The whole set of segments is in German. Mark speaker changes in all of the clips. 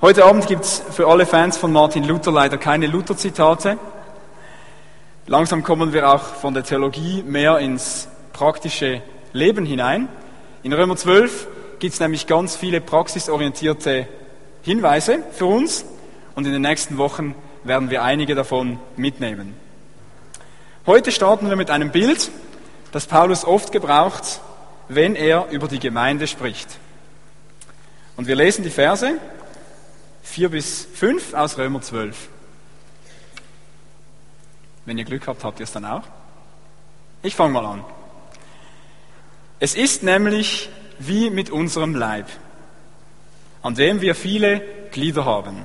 Speaker 1: Heute Abend gibt es für alle Fans von Martin Luther leider keine Luther-Zitate. Langsam kommen wir auch von der Theologie mehr ins praktische Leben hinein. In Römer 12 gibt es nämlich ganz viele praxisorientierte Hinweise für uns und in den nächsten Wochen werden wir einige davon mitnehmen. Heute starten wir mit einem Bild, das Paulus oft gebraucht, wenn er über die Gemeinde spricht. Und wir lesen die Verse 4 bis 5 aus Römer 12. Wenn ihr Glück habt, habt ihr es dann auch. Ich fange mal an. Es ist nämlich wie mit unserem Leib, an dem wir viele Glieder haben.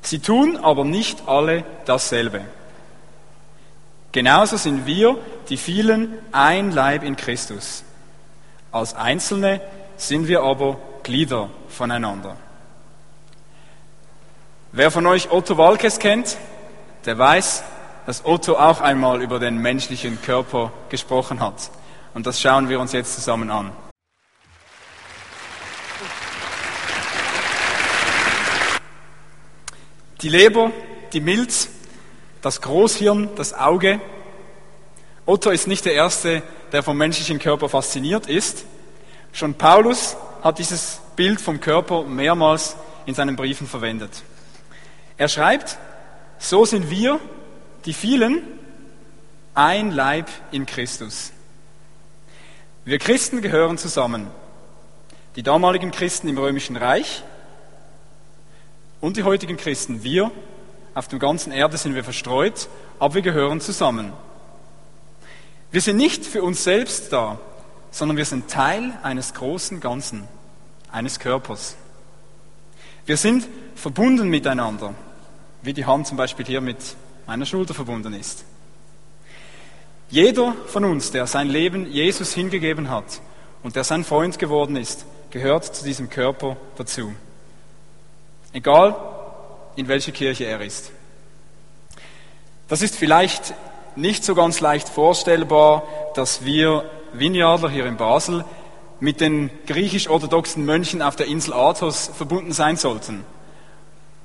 Speaker 1: Sie tun aber nicht alle dasselbe. Genauso sind wir, die vielen, ein Leib in Christus. Als Einzelne sind wir aber Glieder voneinander. Wer von euch Otto Walkes kennt, der weiß, dass Otto auch einmal über den menschlichen Körper gesprochen hat. Und das schauen wir uns jetzt zusammen an. Die Leber, die Milz, das Großhirn, das Auge. Otto ist nicht der Erste, der vom menschlichen Körper fasziniert ist. Schon Paulus hat dieses Bild vom Körper mehrmals in seinen Briefen verwendet. Er schreibt, so sind wir, die vielen, ein Leib in Christus. Wir Christen gehören zusammen. Die damaligen Christen im römischen Reich und die heutigen Christen. Wir auf dem ganzen Erde sind wir verstreut, aber wir gehören zusammen. Wir sind nicht für uns selbst da, sondern wir sind Teil eines großen Ganzen, eines Körpers. Wir sind verbunden miteinander wie die Hand zum Beispiel hier mit meiner Schulter verbunden ist. Jeder von uns, der sein Leben Jesus hingegeben hat und der sein Freund geworden ist, gehört zu diesem Körper dazu. Egal, in welcher Kirche er ist. Das ist vielleicht nicht so ganz leicht vorstellbar, dass wir Vineyardler hier in Basel mit den griechisch-orthodoxen Mönchen auf der Insel Athos verbunden sein sollten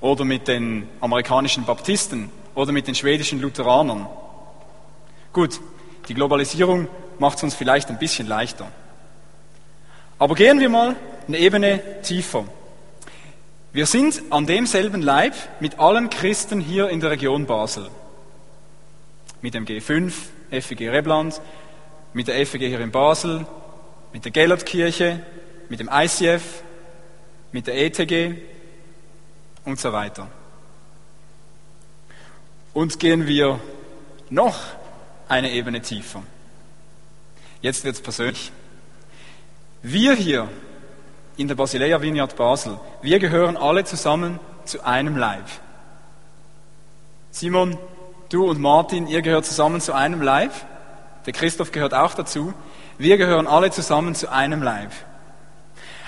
Speaker 1: oder mit den amerikanischen Baptisten oder mit den schwedischen Lutheranern. Gut, die Globalisierung macht es uns vielleicht ein bisschen leichter. Aber gehen wir mal eine Ebene tiefer. Wir sind an demselben Leib mit allen Christen hier in der Region Basel. Mit dem G5, FEG Rebland, mit der FEG hier in Basel, mit der Gellertkirche, mit dem ICF, mit der ETG, und so weiter. Und gehen wir noch eine Ebene tiefer. Jetzt wird es persönlich. Wir hier in der Basilea Vineyard Basel, wir gehören alle zusammen zu einem Leib. Simon, du und Martin, ihr gehört zusammen zu einem Leib. Der Christoph gehört auch dazu. Wir gehören alle zusammen zu einem Leib.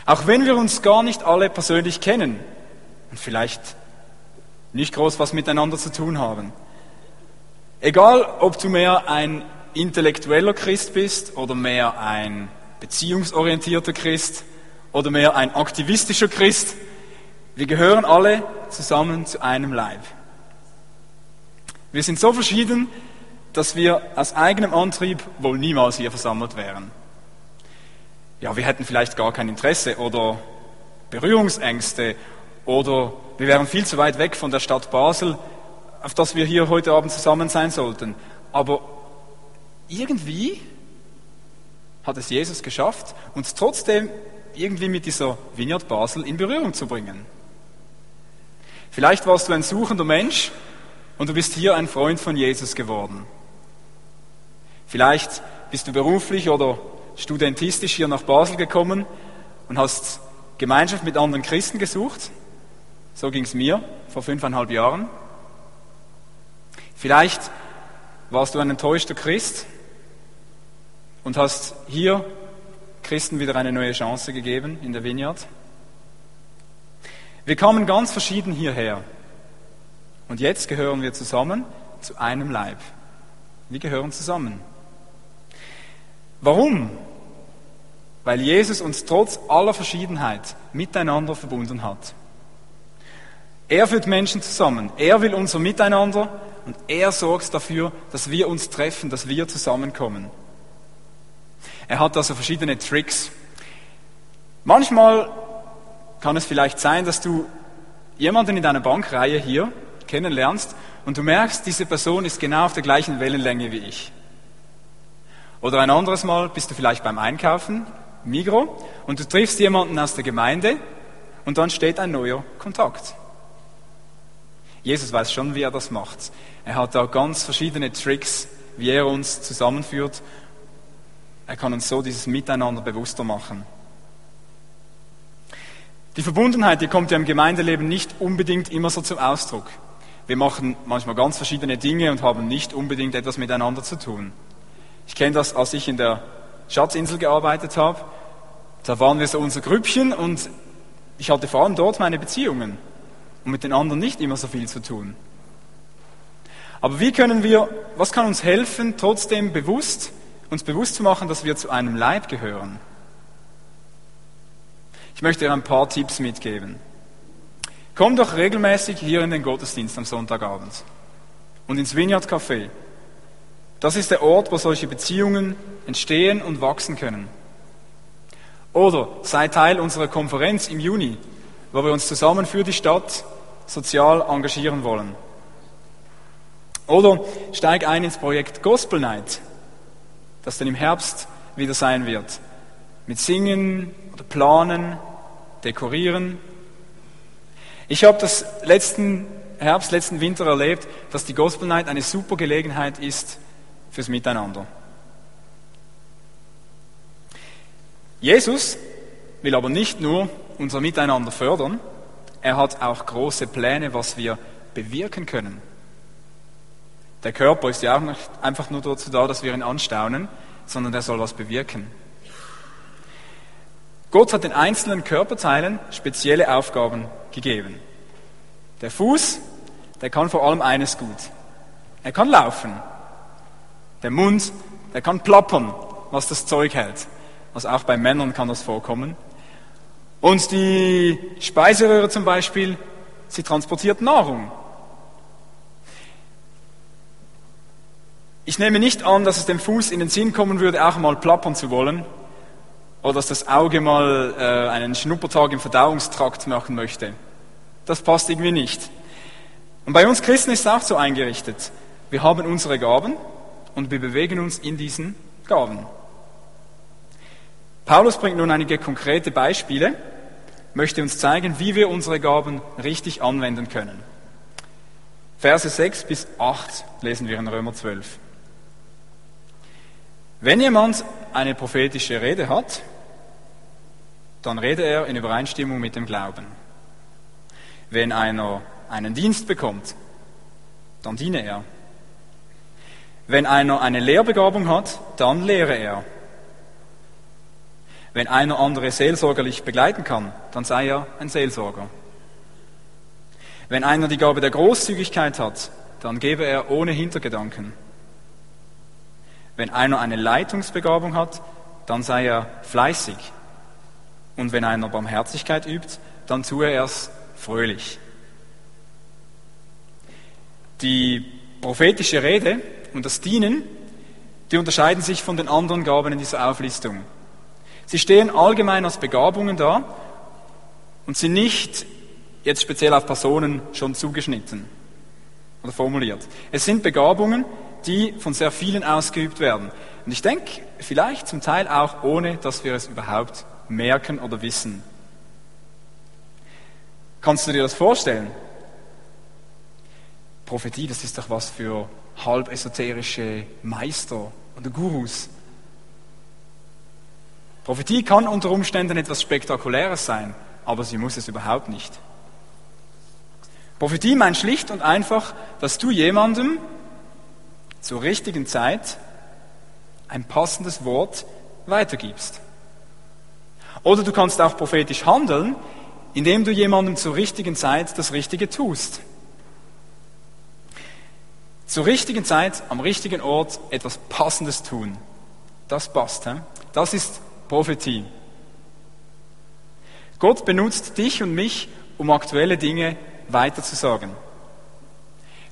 Speaker 1: Auch wenn wir uns gar nicht alle persönlich kennen, und vielleicht nicht groß was miteinander zu tun haben. Egal, ob du mehr ein intellektueller Christ bist oder mehr ein beziehungsorientierter Christ oder mehr ein aktivistischer Christ, wir gehören alle zusammen zu einem Leib. Wir sind so verschieden, dass wir aus eigenem Antrieb wohl niemals hier versammelt wären. Ja, wir hätten vielleicht gar kein Interesse oder Berührungsängste oder wir wären viel zu weit weg von der Stadt Basel, auf das wir hier heute Abend zusammen sein sollten. Aber irgendwie hat es Jesus geschafft, uns trotzdem irgendwie mit dieser Vineyard Basel in Berührung zu bringen. Vielleicht warst du ein suchender Mensch und du bist hier ein Freund von Jesus geworden. Vielleicht bist du beruflich oder studentistisch hier nach Basel gekommen und hast Gemeinschaft mit anderen Christen gesucht so ging es mir vor fünfeinhalb Jahren. Vielleicht warst du ein enttäuschter Christ und hast hier Christen wieder eine neue Chance gegeben in der Vineyard. Wir kamen ganz verschieden hierher. Und jetzt gehören wir zusammen zu einem Leib. Wir gehören zusammen. Warum? Weil Jesus uns trotz aller Verschiedenheit miteinander verbunden hat. Er führt Menschen zusammen. Er will unser Miteinander und er sorgt dafür, dass wir uns treffen, dass wir zusammenkommen. Er hat also verschiedene Tricks. Manchmal kann es vielleicht sein, dass du jemanden in deiner Bankreihe hier kennenlernst und du merkst, diese Person ist genau auf der gleichen Wellenlänge wie ich. Oder ein anderes Mal bist du vielleicht beim Einkaufen, Migro, und du triffst jemanden aus der Gemeinde und dann steht ein neuer Kontakt. Jesus weiß schon, wie er das macht. Er hat da ganz verschiedene Tricks, wie er uns zusammenführt. Er kann uns so dieses Miteinander bewusster machen. Die Verbundenheit, die kommt ja im Gemeindeleben nicht unbedingt immer so zum Ausdruck. Wir machen manchmal ganz verschiedene Dinge und haben nicht unbedingt etwas miteinander zu tun. Ich kenne das, als ich in der Schatzinsel gearbeitet habe. Da waren wir so unser Grüppchen und ich hatte vor allem dort meine Beziehungen und mit den anderen nicht immer so viel zu tun. Aber wie können wir, was kann uns helfen, trotzdem bewusst, uns bewusst zu machen, dass wir zu einem Leib gehören? Ich möchte dir ein paar Tipps mitgeben. Komm doch regelmäßig hier in den Gottesdienst am Sonntagabend und ins Vineyard Café. Das ist der Ort, wo solche Beziehungen entstehen und wachsen können. Oder sei Teil unserer Konferenz im Juni, wo wir uns zusammen für die Stadt sozial engagieren wollen. Oder steig ein ins Projekt Gospel Night, das dann im Herbst wieder sein wird. Mit Singen oder Planen, Dekorieren. Ich habe das letzten Herbst, letzten Winter erlebt, dass die Gospel Night eine super Gelegenheit ist fürs Miteinander. Jesus will aber nicht nur unser Miteinander fördern, er hat auch große Pläne, was wir bewirken können. Der Körper ist ja auch nicht einfach nur dazu da, dass wir ihn anstaunen, sondern er soll was bewirken. Gott hat den einzelnen Körperteilen spezielle Aufgaben gegeben. Der Fuß, der kann vor allem eines gut. Er kann laufen. Der Mund, der kann plappern, was das Zeug hält. Also auch bei Männern kann das vorkommen. Und die Speiseröhre zum Beispiel, sie transportiert Nahrung. Ich nehme nicht an, dass es dem Fuß in den Sinn kommen würde, auch mal plappern zu wollen. Oder dass das Auge mal äh, einen Schnuppertag im Verdauungstrakt machen möchte. Das passt irgendwie nicht. Und bei uns Christen ist es auch so eingerichtet. Wir haben unsere Gaben und wir bewegen uns in diesen Gaben. Paulus bringt nun einige konkrete Beispiele, möchte uns zeigen, wie wir unsere Gaben richtig anwenden können. Verse 6 bis 8 lesen wir in Römer 12. Wenn jemand eine prophetische Rede hat, dann rede er in Übereinstimmung mit dem Glauben. Wenn einer einen Dienst bekommt, dann diene er. Wenn einer eine Lehrbegabung hat, dann lehre er. Wenn einer andere seelsorgerlich begleiten kann, dann sei er ein Seelsorger. Wenn einer die Gabe der Großzügigkeit hat, dann gebe er ohne Hintergedanken. Wenn einer eine Leitungsbegabung hat, dann sei er fleißig. Und wenn einer Barmherzigkeit übt, dann tue er es fröhlich. Die prophetische Rede und das Dienen, die unterscheiden sich von den anderen Gaben in dieser Auflistung. Sie stehen allgemein als Begabungen da und sind nicht jetzt speziell auf Personen schon zugeschnitten oder formuliert. Es sind Begabungen, die von sehr vielen ausgeübt werden. Und ich denke, vielleicht zum Teil auch ohne, dass wir es überhaupt merken oder wissen. Kannst du dir das vorstellen? Prophetie, das ist doch was für halb esoterische Meister oder Gurus. Prophetie kann unter Umständen etwas Spektakuläres sein, aber sie muss es überhaupt nicht. Prophetie meint schlicht und einfach, dass du jemandem zur richtigen Zeit ein passendes Wort weitergibst. Oder du kannst auch prophetisch handeln, indem du jemandem zur richtigen Zeit das Richtige tust. Zur richtigen Zeit, am richtigen Ort etwas Passendes tun. Das passt. He? Das ist Prophetie. Gott benutzt dich und mich, um aktuelle Dinge weiterzusagen.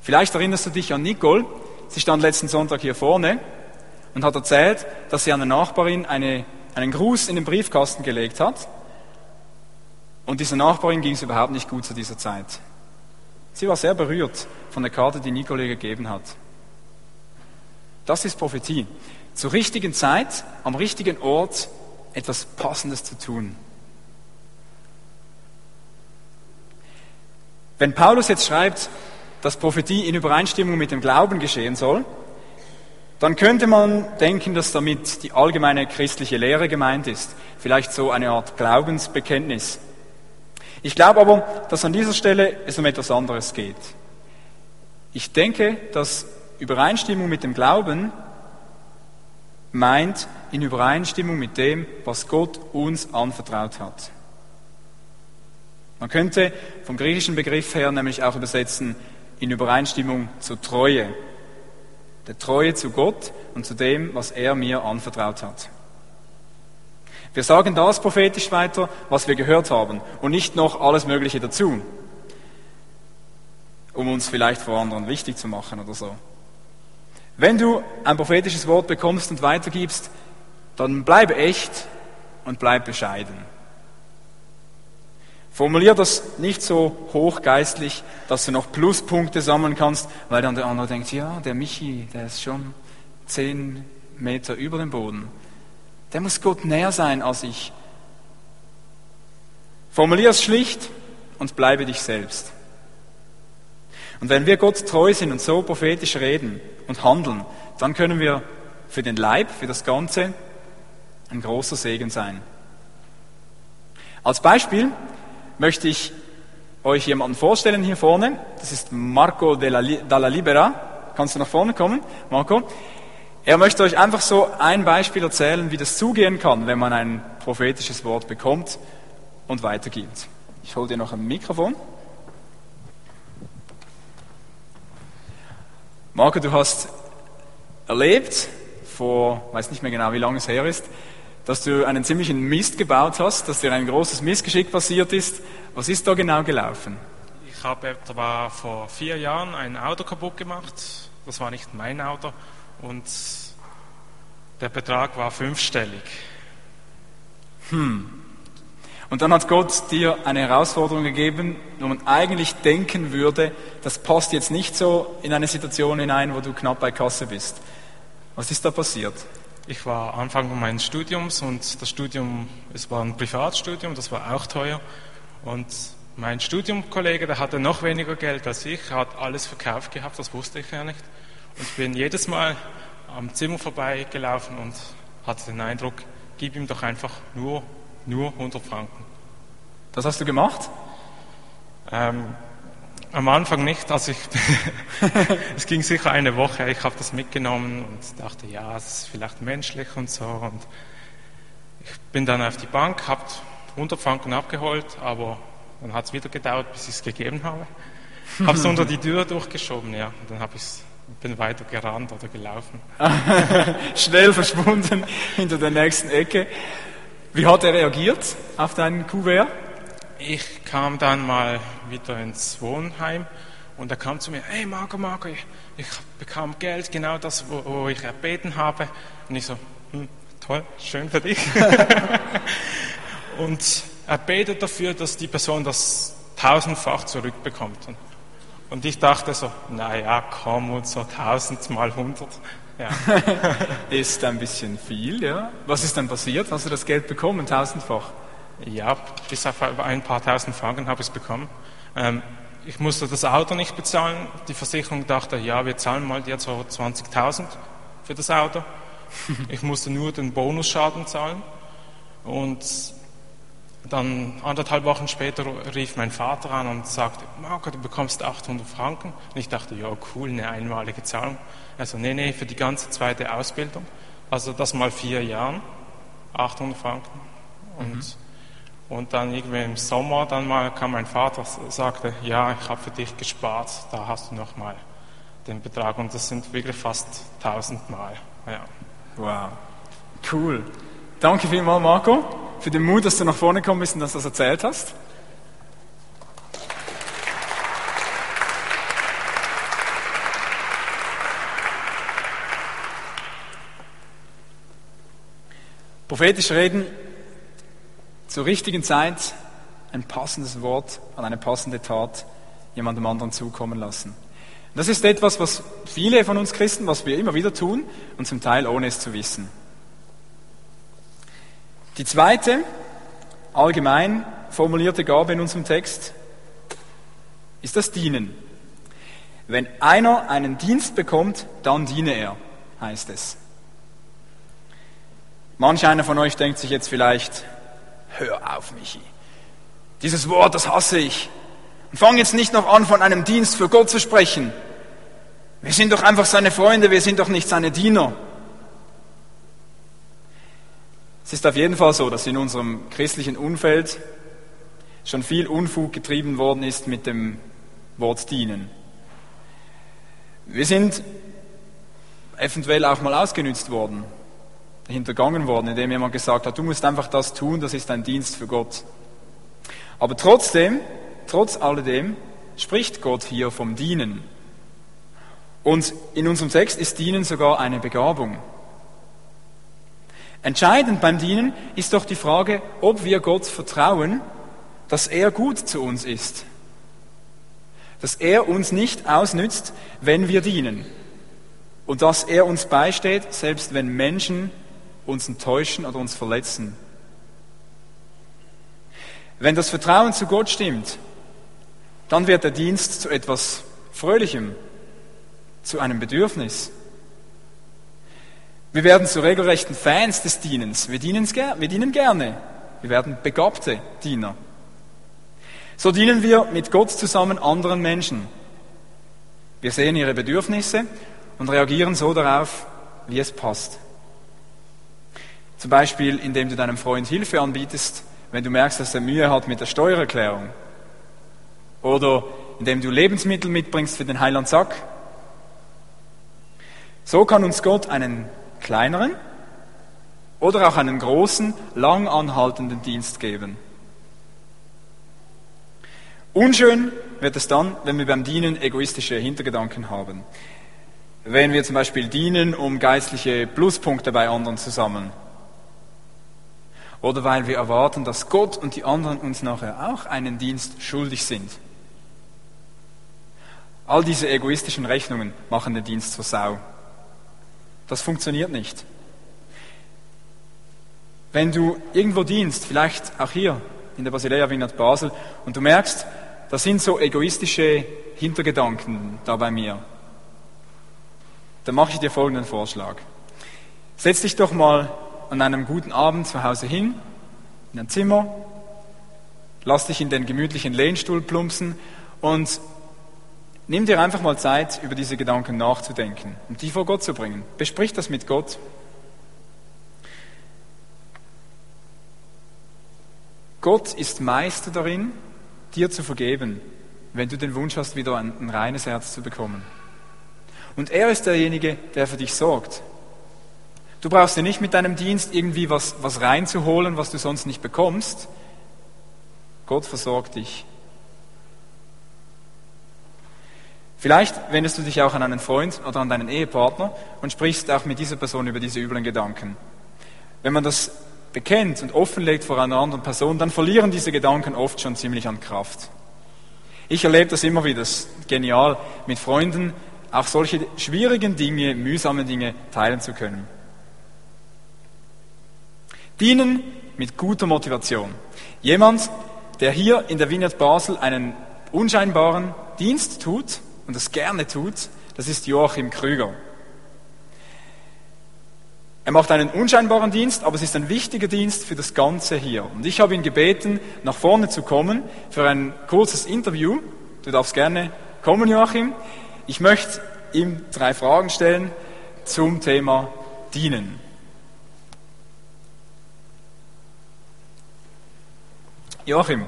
Speaker 1: Vielleicht erinnerst du dich an Nicole. Sie stand letzten Sonntag hier vorne und hat erzählt, dass sie einer Nachbarin eine, einen Gruß in den Briefkasten gelegt hat. Und dieser Nachbarin ging es überhaupt nicht gut zu dieser Zeit. Sie war sehr berührt von der Karte, die Nicole gegeben hat. Das ist Prophetie. Zur richtigen Zeit, am richtigen Ort etwas Passendes zu tun. Wenn Paulus jetzt schreibt, dass Prophetie in Übereinstimmung mit dem Glauben geschehen soll, dann könnte man denken, dass damit die allgemeine christliche Lehre gemeint ist, vielleicht so eine Art Glaubensbekenntnis. Ich glaube aber, dass an dieser Stelle es um etwas anderes geht. Ich denke, dass Übereinstimmung mit dem Glauben meint in Übereinstimmung mit dem, was Gott uns anvertraut hat. Man könnte vom griechischen Begriff her nämlich auch übersetzen in Übereinstimmung zur Treue. Der Treue zu Gott und zu dem, was er mir anvertraut hat. Wir sagen das prophetisch weiter, was wir gehört haben und nicht noch alles Mögliche dazu, um uns vielleicht vor anderen wichtig zu machen oder so. Wenn du ein prophetisches Wort bekommst und weitergibst, dann bleibe echt und bleib bescheiden. Formulier das nicht so hochgeistlich, dass du noch Pluspunkte sammeln kannst, weil dann der andere denkt, ja, der Michi, der ist schon zehn Meter über dem Boden. Der muss Gott näher sein als ich. Formulier es schlicht und bleibe dich selbst. Und wenn wir Gott treu sind und so prophetisch reden und handeln, dann können wir für den Leib, für das Ganze ein großer Segen sein. Als Beispiel möchte ich euch jemanden vorstellen hier vorne. Das ist Marco Dalla Libera. Kannst du nach vorne kommen, Marco? Er möchte euch einfach so ein Beispiel erzählen, wie das zugehen kann, wenn man ein prophetisches Wort bekommt und weitergibt. Ich hole dir noch ein Mikrofon. Marco, du hast erlebt, vor, weiß nicht mehr genau, wie lange es her ist, dass du einen ziemlichen Mist gebaut hast, dass dir ein großes Missgeschick passiert ist. Was ist da genau gelaufen?
Speaker 2: Ich habe etwa vor vier Jahren ein Auto kaputt gemacht. Das war nicht mein Auto und der Betrag war fünfstellig.
Speaker 1: Hm. Und dann hat Gott dir eine Herausforderung gegeben, wo man eigentlich denken würde, das passt jetzt nicht so in eine Situation hinein, wo du knapp bei Kasse bist. Was ist da passiert?
Speaker 2: Ich war Anfang meines Studiums und das Studium, es war ein Privatstudium, das war auch teuer. Und mein Studiumkollege, der hatte noch weniger Geld als ich, hat alles verkauft gehabt, das wusste ich ja nicht. Und ich bin jedes Mal am Zimmer vorbeigelaufen und hatte den Eindruck, gib ihm doch einfach nur nur 100 Franken.
Speaker 1: Das hast du gemacht?
Speaker 2: Ähm, am Anfang nicht, also ich, es ging sicher eine Woche, ich habe das mitgenommen und dachte, ja, es ist vielleicht menschlich und so. Und ich bin dann auf die Bank, habe 100 Franken abgeholt, aber dann hat es wieder gedauert, bis ich es gegeben habe. Habe es unter die Tür durchgeschoben, ja, und dann habe ich bin weiter gerannt oder gelaufen.
Speaker 1: Schnell verschwunden hinter der nächsten Ecke. Wie hat er reagiert auf deinen Kuvert?
Speaker 2: Ich kam dann mal wieder ins Wohnheim und er kam zu mir, hey Marco, Marco, ich, bekam Geld, genau das, wo, wo, ich erbeten habe. Und ich so, hm, toll, schön für dich. und er betet dafür, dass die Person das tausendfach zurückbekommt. Und, ich dachte so, naja, komm und so tausend mal hundert. Ja.
Speaker 1: ist ein bisschen viel, ja. Was ist dann passiert? Hast du das Geld bekommen, tausendfach?
Speaker 2: Ja, bis auf ein paar tausend Franken habe ich es bekommen. Ähm, ich musste das Auto nicht bezahlen. Die Versicherung dachte, ja, wir zahlen mal jetzt so 20.000 für das Auto. Ich musste nur den Bonusschaden zahlen. Und dann anderthalb Wochen später rief mein Vater an und sagte, Marco, du bekommst 800 Franken. Und ich dachte, ja, cool, eine einmalige Zahlung. Also, nee, nee, für die ganze zweite Ausbildung. Also das mal vier Jahren, 800 Franken. Und, mhm. und dann irgendwie im Sommer dann mal kam mein Vater und sagte, ja, ich habe für dich gespart, da hast du noch mal den Betrag. Und das sind wirklich fast 1000 Mal. Ja.
Speaker 1: Wow, cool. Danke vielmals, Marco, für den Mut, dass du nach vorne gekommen bist und dass du das erzählt hast. Prophetisch reden, zur richtigen Zeit ein passendes Wort an eine passende Tat jemandem anderen zukommen lassen. Das ist etwas, was viele von uns Christen, was wir immer wieder tun und zum Teil ohne es zu wissen. Die zweite, allgemein formulierte Gabe in unserem Text ist das Dienen. Wenn einer einen Dienst bekommt, dann diene er, heißt es. Manch einer von euch denkt sich jetzt vielleicht, hör auf, Michi. Dieses Wort, das hasse ich. Und fang jetzt nicht noch an, von einem Dienst für Gott zu sprechen. Wir sind doch einfach seine Freunde, wir sind doch nicht seine Diener. Es ist auf jeden Fall so, dass in unserem christlichen Umfeld schon viel Unfug getrieben worden ist mit dem Wort dienen. Wir sind eventuell auch mal ausgenützt worden, hintergangen worden, indem jemand gesagt hat, du musst einfach das tun, das ist ein Dienst für Gott. Aber trotzdem, trotz alledem, spricht Gott hier vom Dienen. Und in unserem Text ist Dienen sogar eine Begabung. Entscheidend beim Dienen ist doch die Frage, ob wir Gott vertrauen, dass er gut zu uns ist. Dass er uns nicht ausnützt, wenn wir dienen. Und dass er uns beisteht, selbst wenn Menschen uns enttäuschen oder uns verletzen. Wenn das Vertrauen zu Gott stimmt, dann wird der Dienst zu etwas Fröhlichem, zu einem Bedürfnis. Wir werden zu regelrechten Fans des Dienens. Wir dienen, wir dienen gerne. Wir werden begabte Diener. So dienen wir mit Gott zusammen anderen Menschen. Wir sehen ihre Bedürfnisse und reagieren so darauf, wie es passt. Zum Beispiel, indem du deinem Freund Hilfe anbietest, wenn du merkst, dass er Mühe hat mit der Steuererklärung. Oder indem du Lebensmittel mitbringst für den Heiland Sack. So kann uns Gott einen kleineren oder auch einen großen, lang anhaltenden Dienst geben. Unschön wird es dann, wenn wir beim Dienen egoistische Hintergedanken haben. Wenn wir zum Beispiel dienen, um geistliche Pluspunkte bei anderen zu sammeln. Oder weil wir erwarten, dass Gott und die anderen uns nachher auch einen Dienst schuldig sind. All diese egoistischen Rechnungen machen den Dienst zur Sau. Das funktioniert nicht. Wenn du irgendwo dienst, vielleicht auch hier in der Basilea Wiener Basel, und du merkst, da sind so egoistische Hintergedanken da bei mir, dann mache ich dir folgenden Vorschlag. Setz dich doch mal an einem guten Abend zu Hause hin, in ein Zimmer, lass dich in den gemütlichen Lehnstuhl plumpsen und Nimm dir einfach mal Zeit, über diese Gedanken nachzudenken und die vor Gott zu bringen. Besprich das mit Gott. Gott ist Meister darin, dir zu vergeben, wenn du den Wunsch hast, wieder ein, ein reines Herz zu bekommen. Und er ist derjenige, der für dich sorgt. Du brauchst dir nicht mit deinem Dienst irgendwie was, was reinzuholen, was du sonst nicht bekommst. Gott versorgt dich. Vielleicht wendest du dich auch an einen Freund oder an deinen Ehepartner und sprichst auch mit dieser Person über diese üblen Gedanken. Wenn man das bekennt und offenlegt vor einer anderen Person, dann verlieren diese Gedanken oft schon ziemlich an Kraft. Ich erlebe das immer wieder, das ist genial, mit Freunden auch solche schwierigen Dinge, mühsame Dinge teilen zu können. Dienen mit guter Motivation. Jemand, der hier in der Vineyard Basel einen unscheinbaren Dienst tut, und das gerne tut, das ist Joachim Krüger. Er macht einen unscheinbaren Dienst, aber es ist ein wichtiger Dienst für das Ganze hier. Und ich habe ihn gebeten, nach vorne zu kommen für ein kurzes Interview. Du darfst gerne kommen, Joachim. Ich möchte ihm drei Fragen stellen zum Thema Dienen. Joachim,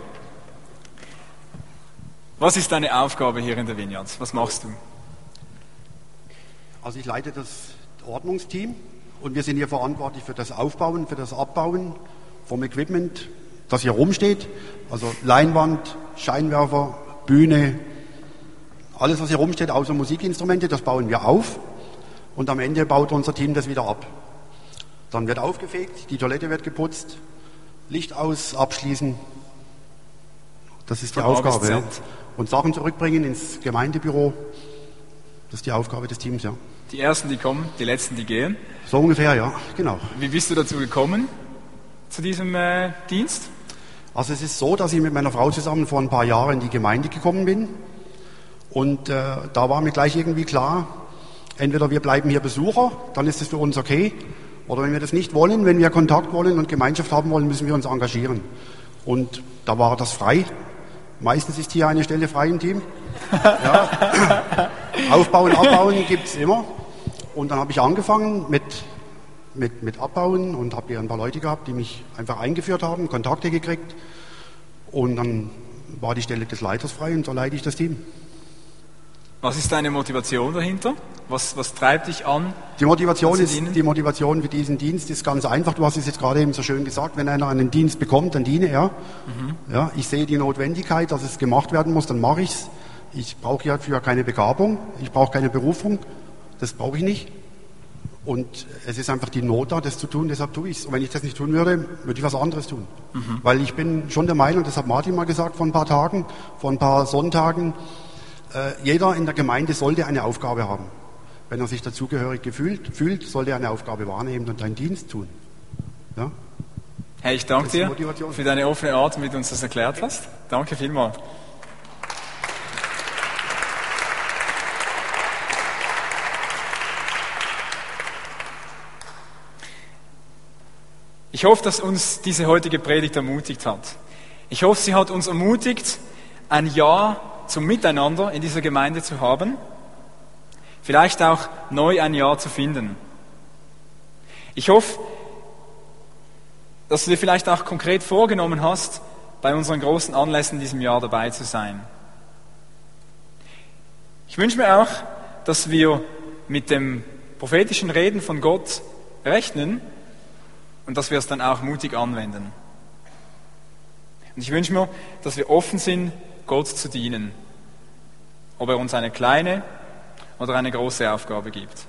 Speaker 1: was ist deine Aufgabe hier in der Vineyard? Was machst du?
Speaker 3: Also ich leite das Ordnungsteam und wir sind hier verantwortlich für das Aufbauen, für das Abbauen vom Equipment, das hier rumsteht. Also Leinwand, Scheinwerfer, Bühne, alles was hier rumsteht, außer Musikinstrumente, das bauen wir auf und am Ende baut unser Team das wieder ab. Dann wird aufgefegt, die Toilette wird geputzt, Licht aus, abschließen. Das ist die Aufgabe. Ja. Und Sachen zurückbringen ins Gemeindebüro. Das ist die Aufgabe des Teams, ja.
Speaker 1: Die ersten, die kommen, die letzten, die gehen.
Speaker 3: So ungefähr, ja, genau.
Speaker 1: Wie bist du dazu gekommen, zu diesem äh, Dienst?
Speaker 3: Also es ist so, dass ich mit meiner Frau zusammen vor ein paar Jahren in die Gemeinde gekommen bin. Und äh, da war mir gleich irgendwie klar, entweder wir bleiben hier Besucher, dann ist es für uns okay. Oder wenn wir das nicht wollen, wenn wir Kontakt wollen und Gemeinschaft haben wollen, müssen wir uns engagieren. Und da war das frei. Meistens ist hier eine Stelle frei im Team. Ja. Aufbauen, abbauen gibt's immer. Und dann habe ich angefangen mit, mit, mit Abbauen und habe hier ein paar Leute gehabt, die mich einfach eingeführt haben, Kontakte gekriegt. Und dann war die Stelle des Leiters frei und so leite ich das Team.
Speaker 1: Was ist deine Motivation dahinter? Was, was treibt dich an?
Speaker 3: Die Motivation, ist,
Speaker 1: dienen?
Speaker 3: die Motivation für diesen Dienst ist ganz einfach. Du hast es jetzt gerade eben so schön gesagt. Wenn einer einen Dienst bekommt, dann diene er. Ja, ich sehe die Notwendigkeit, dass es gemacht werden muss, dann mache ich es. Ich brauche hierfür keine Begabung, ich brauche keine Berufung. Das brauche ich nicht. Und es ist einfach die Not da, das zu tun, deshalb tue ich es. Und wenn ich das nicht tun würde, würde ich was anderes tun. Weil ich bin schon der Meinung, das hat Martin mal gesagt vor ein paar Tagen, vor ein paar Sonntagen, jeder in der Gemeinde sollte eine Aufgabe haben. Wenn er sich dazugehörig gefühlt, fühlt, sollte er eine Aufgabe wahrnehmen und einen Dienst tun. Ja?
Speaker 1: Hey, ich danke dir für deine offene Art, du uns das erklärt hast. Danke vielmals. Ich hoffe, dass uns diese heutige Predigt ermutigt hat. Ich hoffe, sie hat uns ermutigt, ein Ja zum Miteinander in dieser Gemeinde zu haben. Vielleicht auch neu ein Ja zu finden. Ich hoffe, dass du dir vielleicht auch konkret vorgenommen hast, bei unseren großen Anlässen in diesem Jahr dabei zu sein. Ich wünsche mir auch, dass wir mit dem prophetischen Reden von Gott rechnen und dass wir es dann auch mutig anwenden. Und ich wünsche mir, dass wir offen sind, Gott zu dienen, ob er uns eine kleine oder eine große Aufgabe gibt.